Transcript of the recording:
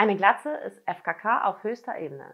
Eine Glatze ist FKK auf höchster Ebene.